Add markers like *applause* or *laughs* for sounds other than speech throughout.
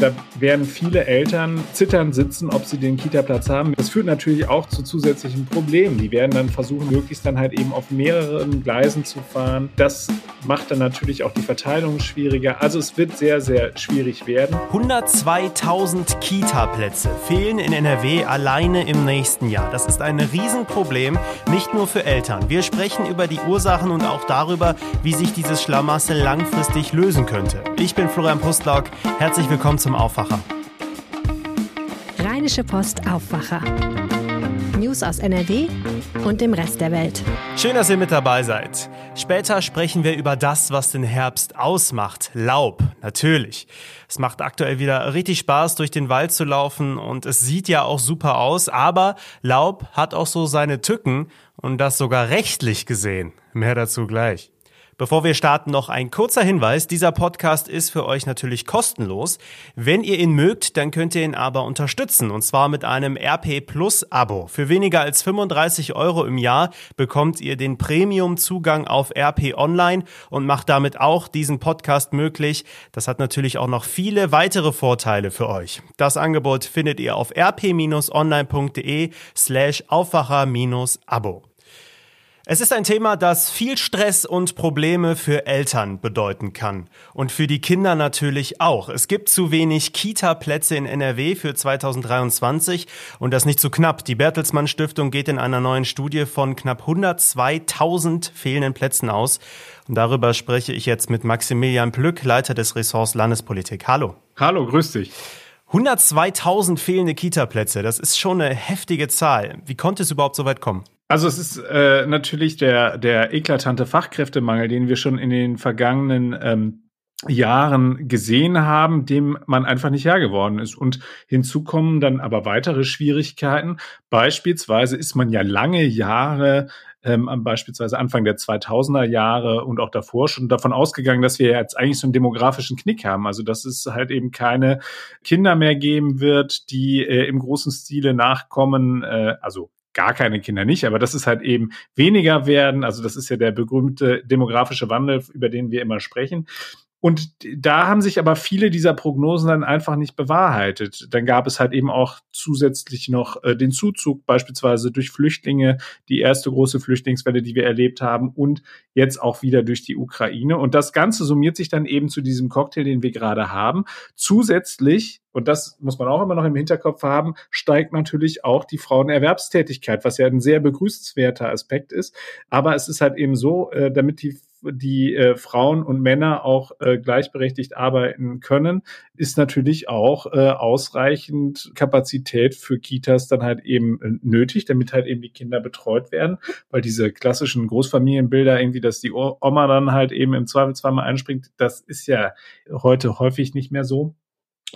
Da werden viele Eltern zittern sitzen, ob sie den Kita-Platz haben. Das führt natürlich auch zu zusätzlichen Problemen. Die werden dann versuchen, möglichst dann halt eben auf mehreren Gleisen zu fahren. Das macht dann natürlich auch die Verteilung schwieriger. Also es wird sehr, sehr schwierig werden. 102.000 Kita-Plätze fehlen in NRW alleine im nächsten Jahr. Das ist ein Riesenproblem, nicht nur für Eltern. Wir sprechen über die Ursachen und auch darüber, wie sich dieses Schlamassel langfristig lösen könnte. Ich bin Florian Pustlauk. Herzlich willkommen zum Aufwacher. Rheinische Post Aufwacher. News aus NRW und dem Rest der Welt. Schön, dass ihr mit dabei seid. Später sprechen wir über das, was den Herbst ausmacht. Laub, natürlich. Es macht aktuell wieder richtig Spaß, durch den Wald zu laufen und es sieht ja auch super aus, aber Laub hat auch so seine Tücken und das sogar rechtlich gesehen. Mehr dazu gleich. Bevor wir starten, noch ein kurzer Hinweis. Dieser Podcast ist für euch natürlich kostenlos. Wenn ihr ihn mögt, dann könnt ihr ihn aber unterstützen. Und zwar mit einem RP Plus Abo. Für weniger als 35 Euro im Jahr bekommt ihr den Premium Zugang auf RP Online und macht damit auch diesen Podcast möglich. Das hat natürlich auch noch viele weitere Vorteile für euch. Das Angebot findet ihr auf rp-online.de slash Aufwacher-Abo. Es ist ein Thema, das viel Stress und Probleme für Eltern bedeuten kann. Und für die Kinder natürlich auch. Es gibt zu wenig Kita-Plätze in NRW für 2023 und das nicht zu so knapp. Die Bertelsmann Stiftung geht in einer neuen Studie von knapp 102.000 fehlenden Plätzen aus. Und darüber spreche ich jetzt mit Maximilian Plück, Leiter des Ressorts Landespolitik. Hallo. Hallo, grüß dich. 102.000 fehlende Kita-Plätze, das ist schon eine heftige Zahl. Wie konnte es überhaupt so weit kommen? Also es ist äh, natürlich der, der eklatante Fachkräftemangel, den wir schon in den vergangenen ähm, Jahren gesehen haben, dem man einfach nicht Herr geworden ist. Und hinzu kommen dann aber weitere Schwierigkeiten. Beispielsweise ist man ja lange Jahre ähm, beispielsweise Anfang der 2000er Jahre und auch davor schon davon ausgegangen, dass wir jetzt eigentlich so einen demografischen Knick haben. Also dass es halt eben keine Kinder mehr geben wird, die äh, im großen Stile nachkommen, äh, also gar keine Kinder nicht, aber das ist halt eben weniger werden. Also das ist ja der berühmte demografische Wandel, über den wir immer sprechen. Und da haben sich aber viele dieser Prognosen dann einfach nicht bewahrheitet. Dann gab es halt eben auch zusätzlich noch äh, den Zuzug beispielsweise durch Flüchtlinge, die erste große Flüchtlingswelle, die wir erlebt haben und jetzt auch wieder durch die Ukraine. Und das Ganze summiert sich dann eben zu diesem Cocktail, den wir gerade haben. Zusätzlich und das muss man auch immer noch im Hinterkopf haben, steigt natürlich auch die Frauenerwerbstätigkeit, was ja ein sehr begrüßenswerter Aspekt ist. Aber es ist halt eben so, äh, damit die die äh, Frauen und Männer auch äh, gleichberechtigt arbeiten können, ist natürlich auch äh, ausreichend Kapazität für Kitas dann halt eben äh, nötig, damit halt eben die Kinder betreut werden, weil diese klassischen Großfamilienbilder irgendwie, dass die Oma dann halt eben im Zweifelsfall mal einspringt, das ist ja heute häufig nicht mehr so.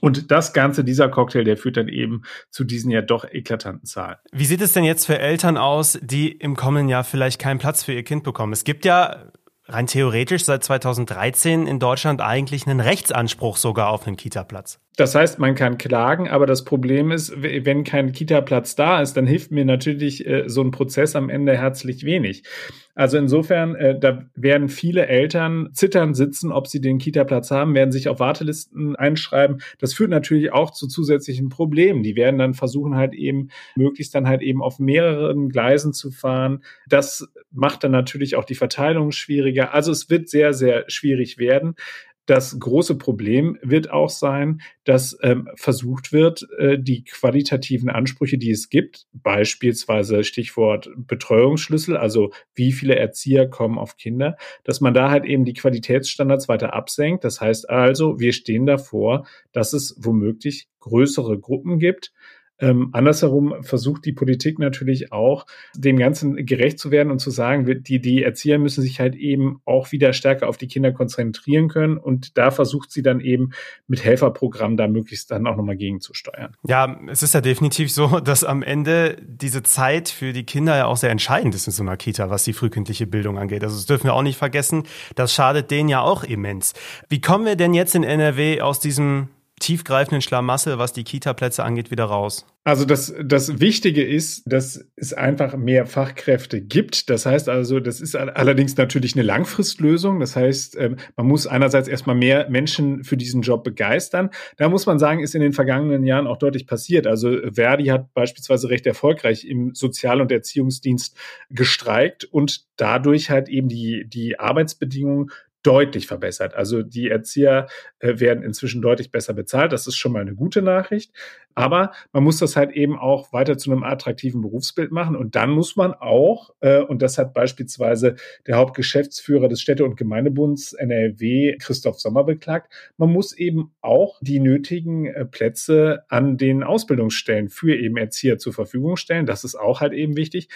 Und das Ganze, dieser Cocktail, der führt dann eben zu diesen ja doch eklatanten Zahlen. Wie sieht es denn jetzt für Eltern aus, die im kommenden Jahr vielleicht keinen Platz für ihr Kind bekommen? Es gibt ja rein theoretisch seit 2013 in Deutschland eigentlich einen Rechtsanspruch sogar auf einen Kita-Platz. Das heißt, man kann klagen, aber das Problem ist, wenn kein Kita-Platz da ist, dann hilft mir natürlich äh, so ein Prozess am Ende herzlich wenig. Also insofern, äh, da werden viele Eltern zittern sitzen, ob sie den Kita-Platz haben, werden sich auf Wartelisten einschreiben. Das führt natürlich auch zu zusätzlichen Problemen. Die werden dann versuchen halt eben, möglichst dann halt eben auf mehreren Gleisen zu fahren. Das macht dann natürlich auch die Verteilung schwieriger. Also es wird sehr, sehr schwierig werden. Das große Problem wird auch sein, dass ähm, versucht wird, äh, die qualitativen Ansprüche, die es gibt, beispielsweise Stichwort Betreuungsschlüssel, also wie viele Erzieher kommen auf Kinder, dass man da halt eben die Qualitätsstandards weiter absenkt. Das heißt also, wir stehen davor, dass es womöglich größere Gruppen gibt, ähm, andersherum versucht die Politik natürlich auch, dem Ganzen gerecht zu werden und zu sagen, die, die Erzieher müssen sich halt eben auch wieder stärker auf die Kinder konzentrieren können. Und da versucht sie dann eben mit Helferprogrammen da möglichst dann auch nochmal gegenzusteuern. Ja, es ist ja definitiv so, *laughs* dass am Ende diese Zeit für die Kinder ja auch sehr entscheidend ist in so einer Kita, was die frühkindliche Bildung angeht. Also das dürfen wir auch nicht vergessen. Das schadet denen ja auch immens. Wie kommen wir denn jetzt in NRW aus diesem tiefgreifenden Schlamassel, was die Kita-Plätze angeht, wieder raus? Also das, das Wichtige ist, dass es einfach mehr Fachkräfte gibt. Das heißt also, das ist allerdings natürlich eine Langfristlösung. Das heißt, ähm, man muss einerseits erstmal mehr Menschen für diesen Job begeistern. Da muss man sagen, ist in den vergangenen Jahren auch deutlich passiert. Also Verdi hat beispielsweise recht erfolgreich im Sozial- und Erziehungsdienst gestreikt und dadurch halt eben die, die Arbeitsbedingungen deutlich verbessert. Also die Erzieher äh, werden inzwischen deutlich besser bezahlt. Das ist schon mal eine gute Nachricht. Aber man muss das halt eben auch weiter zu einem attraktiven Berufsbild machen. Und dann muss man auch, äh, und das hat beispielsweise der Hauptgeschäftsführer des Städte- und Gemeindebunds NRW, Christoph Sommer, beklagt, man muss eben auch die nötigen äh, Plätze an den Ausbildungsstellen für eben Erzieher zur Verfügung stellen. Das ist auch halt eben wichtig.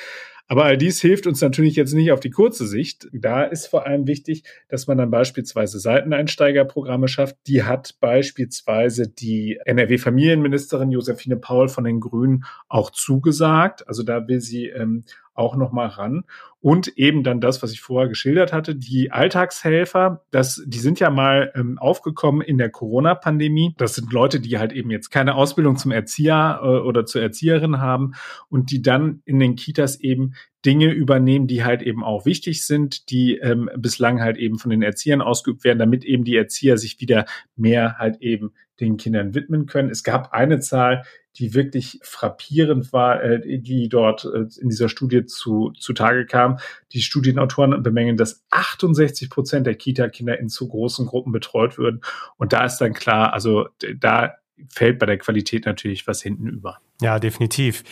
Aber all dies hilft uns natürlich jetzt nicht auf die kurze Sicht. Da ist vor allem wichtig, dass man dann beispielsweise Seiteneinsteigerprogramme schafft. Die hat beispielsweise die NRW-Familienministerin Josephine Paul von den Grünen auch zugesagt. Also da will sie ähm, auch noch mal ran. Und eben dann das, was ich vorher geschildert hatte, die Alltagshelfer, das, die sind ja mal ähm, aufgekommen in der Corona-Pandemie. Das sind Leute, die halt eben jetzt keine Ausbildung zum Erzieher äh, oder zur Erzieherin haben und die dann in den Kitas eben Dinge übernehmen, die halt eben auch wichtig sind, die ähm, bislang halt eben von den Erziehern ausgeübt werden, damit eben die Erzieher sich wieder mehr halt eben den Kindern widmen können. Es gab eine Zahl, die wirklich frappierend war, äh, die dort äh, in dieser Studie zu, zutage kam. Die Studienautoren bemängeln, dass 68 Prozent der Kita-Kinder in zu großen Gruppen betreut würden. Und da ist dann klar, also da fällt bei der Qualität natürlich was hinten über. Ja, definitiv.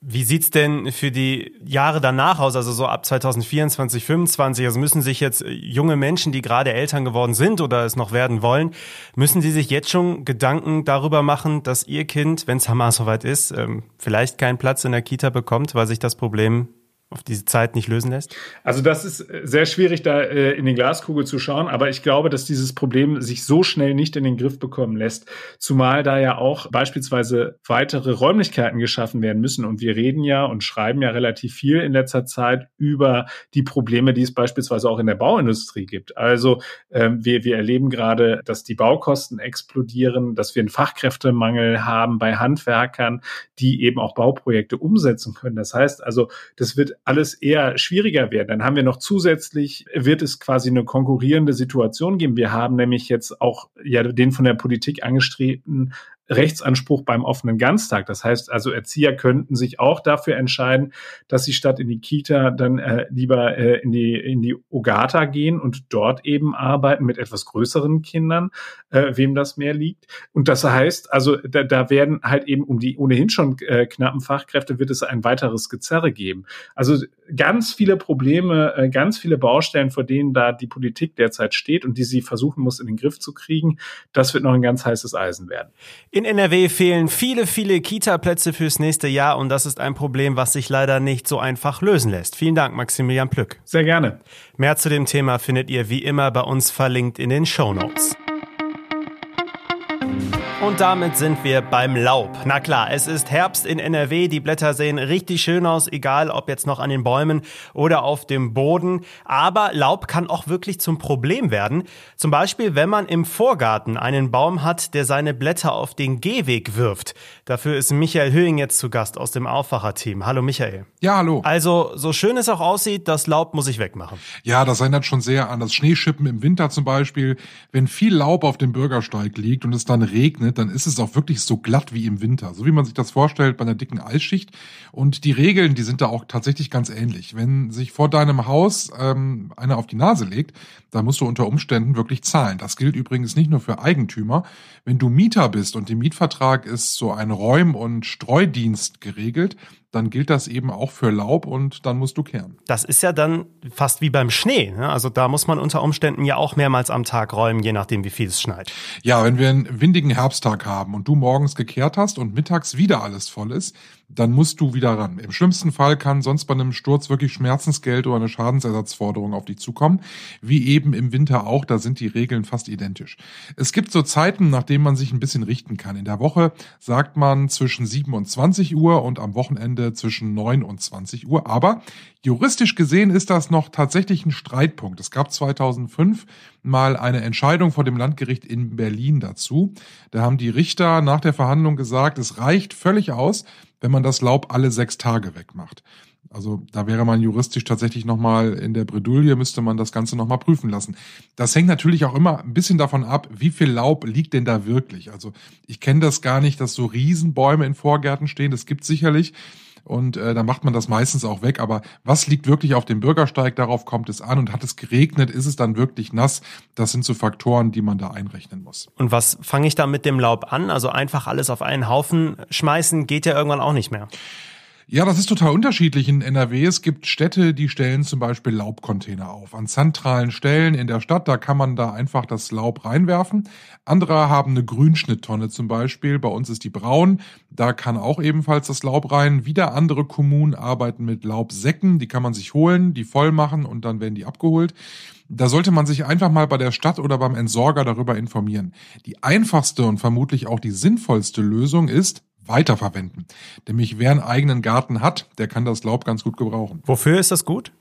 Wie sieht's denn für die Jahre danach aus, also so ab 2024, 2025? Also müssen sich jetzt junge Menschen, die gerade Eltern geworden sind oder es noch werden wollen, müssen sie sich jetzt schon Gedanken darüber machen, dass ihr Kind, wenn es Hamas soweit ist, ähm, vielleicht keinen Platz in der Kita bekommt, weil sich das Problem auf diese Zeit nicht lösen lässt? Also das ist äh, sehr schwierig, da äh, in die Glaskugel zu schauen, aber ich glaube, dass dieses Problem sich so schnell nicht in den Griff bekommen lässt, zumal da ja auch beispielsweise weitere Räumlichkeiten geschaffen werden müssen. Und wir reden ja und schreiben ja relativ viel in letzter Zeit über die Probleme, die es beispielsweise auch in der Bauindustrie gibt. Also ähm, wir, wir erleben gerade, dass die Baukosten explodieren, dass wir einen Fachkräftemangel haben bei Handwerkern, die eben auch Bauprojekte umsetzen können. Das heißt also, das wird alles eher schwieriger werden. Dann haben wir noch zusätzlich, wird es quasi eine konkurrierende Situation geben. Wir haben nämlich jetzt auch ja den von der Politik angestrebten Rechtsanspruch beim offenen Ganztag. Das heißt also, Erzieher könnten sich auch dafür entscheiden, dass sie statt in die Kita dann äh, lieber äh, in die in die Ogata gehen und dort eben arbeiten mit etwas größeren Kindern, äh, wem das mehr liegt. Und das heißt, also da, da werden halt eben um die ohnehin schon äh, knappen Fachkräfte wird es ein weiteres Gezerre geben. Also ganz viele Probleme, äh, ganz viele Baustellen, vor denen da die Politik derzeit steht und die sie versuchen muss in den Griff zu kriegen. Das wird noch ein ganz heißes Eisen werden. In NRW fehlen viele, viele Kita-Plätze fürs nächste Jahr und das ist ein Problem, was sich leider nicht so einfach lösen lässt. Vielen Dank, Maximilian Plück. Sehr gerne. Mehr zu dem Thema findet ihr wie immer bei uns verlinkt in den Show Notes. Und damit sind wir beim Laub. Na klar, es ist Herbst in NRW. Die Blätter sehen richtig schön aus, egal ob jetzt noch an den Bäumen oder auf dem Boden. Aber Laub kann auch wirklich zum Problem werden. Zum Beispiel, wenn man im Vorgarten einen Baum hat, der seine Blätter auf den Gehweg wirft. Dafür ist Michael Höhing jetzt zu Gast aus dem Aufwacher-Team. Hallo Michael. Ja, hallo. Also, so schön es auch aussieht, das Laub muss ich wegmachen. Ja, das erinnert schon sehr an das Schneeschippen im Winter zum Beispiel. Wenn viel Laub auf dem Bürgersteig liegt und es dann regnet, dann ist es auch wirklich so glatt wie im Winter, so wie man sich das vorstellt bei einer dicken Eisschicht. Und die Regeln, die sind da auch tatsächlich ganz ähnlich. Wenn sich vor deinem Haus ähm, einer auf die Nase legt, dann musst du unter Umständen wirklich zahlen. Das gilt übrigens nicht nur für Eigentümer. Wenn du Mieter bist und im Mietvertrag ist so ein Räum- und Streudienst geregelt, dann gilt das eben auch für Laub und dann musst du kehren. Das ist ja dann fast wie beim Schnee. Ne? Also da muss man unter Umständen ja auch mehrmals am Tag räumen, je nachdem, wie viel es schneit. Ja, wenn wir einen windigen Herbsttag haben und du morgens gekehrt hast und mittags wieder alles voll ist, dann musst du wieder ran. Im schlimmsten Fall kann sonst bei einem Sturz wirklich Schmerzensgeld oder eine Schadensersatzforderung auf dich zukommen. Wie eben im Winter auch, da sind die Regeln fast identisch. Es gibt so Zeiten, nach denen man sich ein bisschen richten kann. In der Woche sagt man zwischen 7 und 20 Uhr und am Wochenende zwischen 9 und 20 Uhr. Aber Juristisch gesehen ist das noch tatsächlich ein Streitpunkt. Es gab 2005 mal eine Entscheidung vor dem Landgericht in Berlin dazu. Da haben die Richter nach der Verhandlung gesagt, es reicht völlig aus, wenn man das Laub alle sechs Tage wegmacht. Also da wäre man juristisch tatsächlich nochmal in der Bredouille, müsste man das Ganze nochmal prüfen lassen. Das hängt natürlich auch immer ein bisschen davon ab, wie viel Laub liegt denn da wirklich. Also ich kenne das gar nicht, dass so Riesenbäume in Vorgärten stehen. Das gibt sicherlich und äh, dann macht man das meistens auch weg. Aber was liegt wirklich auf dem Bürgersteig? Darauf kommt es an. Und hat es geregnet? Ist es dann wirklich nass? Das sind so Faktoren, die man da einrechnen muss. Und was fange ich da mit dem Laub an? Also einfach alles auf einen Haufen schmeißen geht ja irgendwann auch nicht mehr. Ja, das ist total unterschiedlich in NRW. Es gibt Städte, die stellen zum Beispiel Laubcontainer auf. An zentralen Stellen in der Stadt, da kann man da einfach das Laub reinwerfen. Andere haben eine Grünschnitttonne zum Beispiel. Bei uns ist die braun. Da kann auch ebenfalls das Laub rein. Wieder andere Kommunen arbeiten mit Laubsäcken. Die kann man sich holen, die voll machen und dann werden die abgeholt. Da sollte man sich einfach mal bei der Stadt oder beim Entsorger darüber informieren. Die einfachste und vermutlich auch die sinnvollste Lösung ist, weiterverwenden. Nämlich wer einen eigenen Garten hat, der kann das Laub ganz gut gebrauchen. Wofür ist das gut?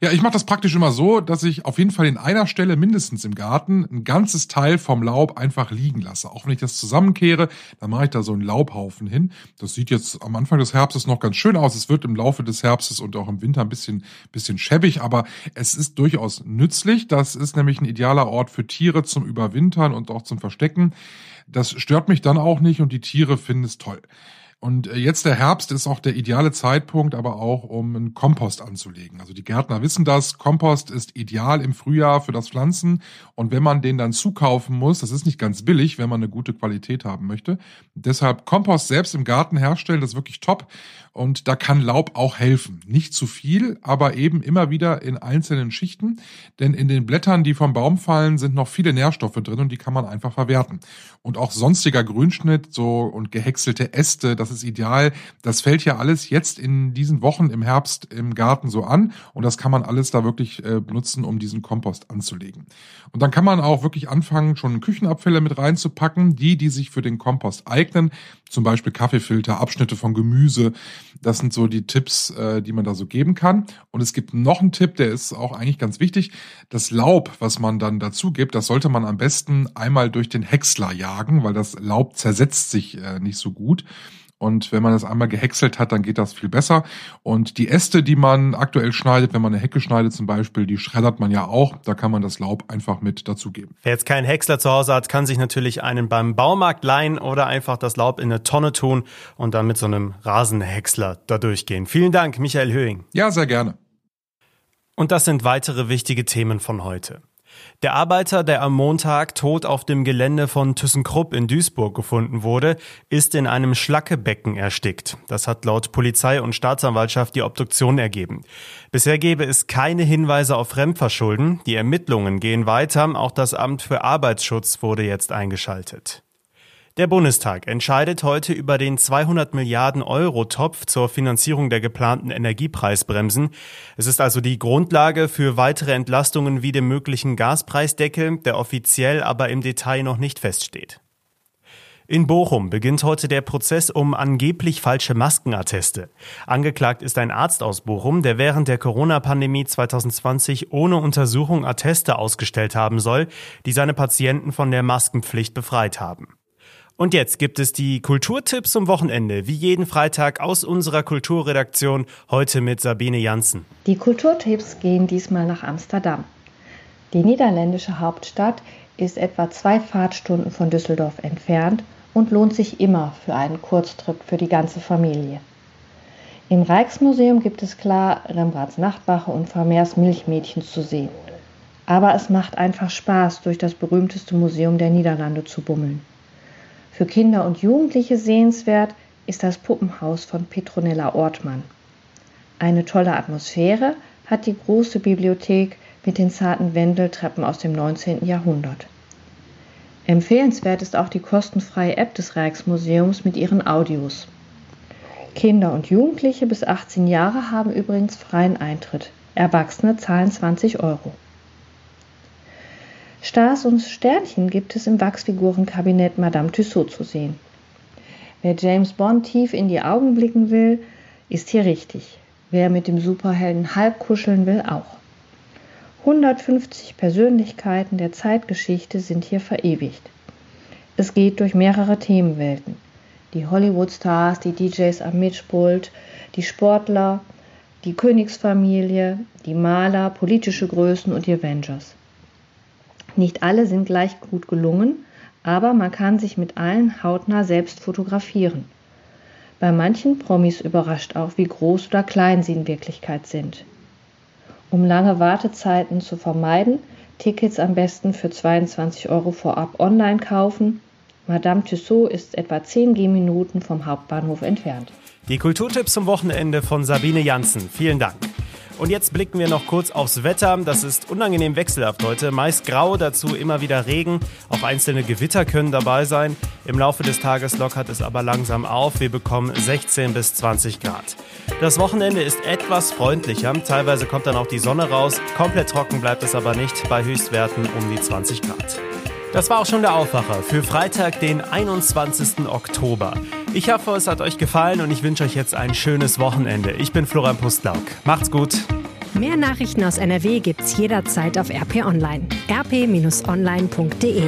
Ja, ich mache das praktisch immer so, dass ich auf jeden Fall in einer Stelle mindestens im Garten ein ganzes Teil vom Laub einfach liegen lasse. Auch wenn ich das zusammenkehre, dann mache ich da so einen Laubhaufen hin. Das sieht jetzt am Anfang des Herbstes noch ganz schön aus. Es wird im Laufe des Herbstes und auch im Winter ein bisschen, bisschen schäbig, aber es ist durchaus nützlich. Das ist nämlich ein idealer Ort für Tiere zum Überwintern und auch zum Verstecken. Das stört mich dann auch nicht und die Tiere finden es toll. Und äh, jetzt der Herbst ist auch der ideale Zeitpunkt, aber auch um einen Kompost anzulegen. Also die Gärtner wissen das. Kompost ist ideal im Frühjahr für das Pflanzen. Und wenn man den dann zukaufen muss, das ist nicht ganz billig, wenn man eine gute Qualität haben möchte. Deshalb Kompost selbst im Garten herstellen, das ist wirklich top. Und da kann Laub auch helfen. Nicht zu viel, aber eben immer wieder in einzelnen Schichten. Denn in den Blättern, die vom Baum fallen, sind noch viele Nährstoffe drin und die kann man einfach verwerten. Und auch sonstiger Grünschnitt so und gehäckselte Äste, das ist ideal. Das fällt ja alles jetzt in diesen Wochen im Herbst im Garten so an. Und das kann man alles da wirklich äh, benutzen, um diesen Kompost anzulegen. Und dann kann man auch wirklich anfangen, schon Küchenabfälle mit reinzupacken, die, die sich für den Kompost eignen. Zum Beispiel Kaffeefilter, Abschnitte von Gemüse. Das sind so die Tipps, äh, die man da so geben kann. Und es gibt noch einen Tipp, der ist auch eigentlich ganz wichtig. Das Laub, was man dann dazu gibt, das sollte man am besten einmal durch den Häcksler jagen, weil das Laub zersetzt sich äh, nicht so gut. Und wenn man das einmal gehäckselt hat, dann geht das viel besser. Und die Äste, die man aktuell schneidet, wenn man eine Hecke schneidet zum Beispiel, die schreddert man ja auch. Da kann man das Laub einfach mit dazugeben. Wer jetzt keinen Häcksler zu Hause hat, kann sich natürlich einen beim Baumarkt leihen oder einfach das Laub in eine Tonne tun und dann mit so einem Rasenhäcksler da durchgehen. Vielen Dank, Michael Höhing. Ja, sehr gerne. Und das sind weitere wichtige Themen von heute. Der Arbeiter, der am Montag tot auf dem Gelände von ThyssenKrupp in Duisburg gefunden wurde, ist in einem Schlackebecken erstickt. Das hat laut Polizei und Staatsanwaltschaft die Obduktion ergeben. Bisher gebe es keine Hinweise auf Fremdverschulden. Die Ermittlungen gehen weiter. Auch das Amt für Arbeitsschutz wurde jetzt eingeschaltet. Der Bundestag entscheidet heute über den 200 Milliarden Euro Topf zur Finanzierung der geplanten Energiepreisbremsen. Es ist also die Grundlage für weitere Entlastungen wie dem möglichen Gaspreisdeckel, der offiziell aber im Detail noch nicht feststeht. In Bochum beginnt heute der Prozess um angeblich falsche Maskenatteste. Angeklagt ist ein Arzt aus Bochum, der während der Corona-Pandemie 2020 ohne Untersuchung Atteste ausgestellt haben soll, die seine Patienten von der Maskenpflicht befreit haben. Und jetzt gibt es die Kulturtipps zum Wochenende, wie jeden Freitag aus unserer Kulturredaktion, heute mit Sabine Janssen. Die Kulturtipps gehen diesmal nach Amsterdam. Die niederländische Hauptstadt ist etwa zwei Fahrtstunden von Düsseldorf entfernt und lohnt sich immer für einen Kurztrip für die ganze Familie. Im Rijksmuseum gibt es klar Rembrandts Nachtwache und Vermeers Milchmädchen zu sehen. Aber es macht einfach Spaß, durch das berühmteste Museum der Niederlande zu bummeln. Für Kinder und Jugendliche sehenswert ist das Puppenhaus von Petronella Ortmann. Eine tolle Atmosphäre hat die große Bibliothek mit den zarten Wendeltreppen aus dem 19. Jahrhundert. Empfehlenswert ist auch die kostenfreie App des Rijksmuseums mit ihren Audios. Kinder und Jugendliche bis 18 Jahre haben übrigens freien Eintritt. Erwachsene zahlen 20 Euro. Stars und Sternchen gibt es im Wachsfigurenkabinett Madame Tussaud zu sehen. Wer James Bond tief in die Augen blicken will, ist hier richtig. Wer mit dem Superhelden halb kuscheln will, auch. 150 Persönlichkeiten der Zeitgeschichte sind hier verewigt. Es geht durch mehrere Themenwelten. Die Hollywood-Stars, die DJs am Mischpult, die Sportler, die Königsfamilie, die Maler, politische Größen und die Avengers. Nicht alle sind gleich gut gelungen, aber man kann sich mit allen hautnah selbst fotografieren. Bei manchen Promis überrascht auch, wie groß oder klein sie in Wirklichkeit sind. Um lange Wartezeiten zu vermeiden, Tickets am besten für 22 Euro vorab online kaufen. Madame Tussaud ist etwa 10 Gehminuten vom Hauptbahnhof entfernt. Die Kulturtipps zum Wochenende von Sabine Janssen. Vielen Dank. Und jetzt blicken wir noch kurz aufs Wetter. Das ist unangenehm wechselhaft heute. Meist grau, dazu immer wieder Regen. Auch einzelne Gewitter können dabei sein. Im Laufe des Tages lockert es aber langsam auf. Wir bekommen 16 bis 20 Grad. Das Wochenende ist etwas freundlicher. Teilweise kommt dann auch die Sonne raus. Komplett trocken bleibt es aber nicht bei Höchstwerten um die 20 Grad. Das war auch schon der Aufwacher für Freitag, den 21. Oktober. Ich hoffe, es hat euch gefallen und ich wünsche euch jetzt ein schönes Wochenende. Ich bin Florian Pustlauk. Macht's gut. Mehr Nachrichten aus NRW gibt's jederzeit auf RP Online. rp-online.de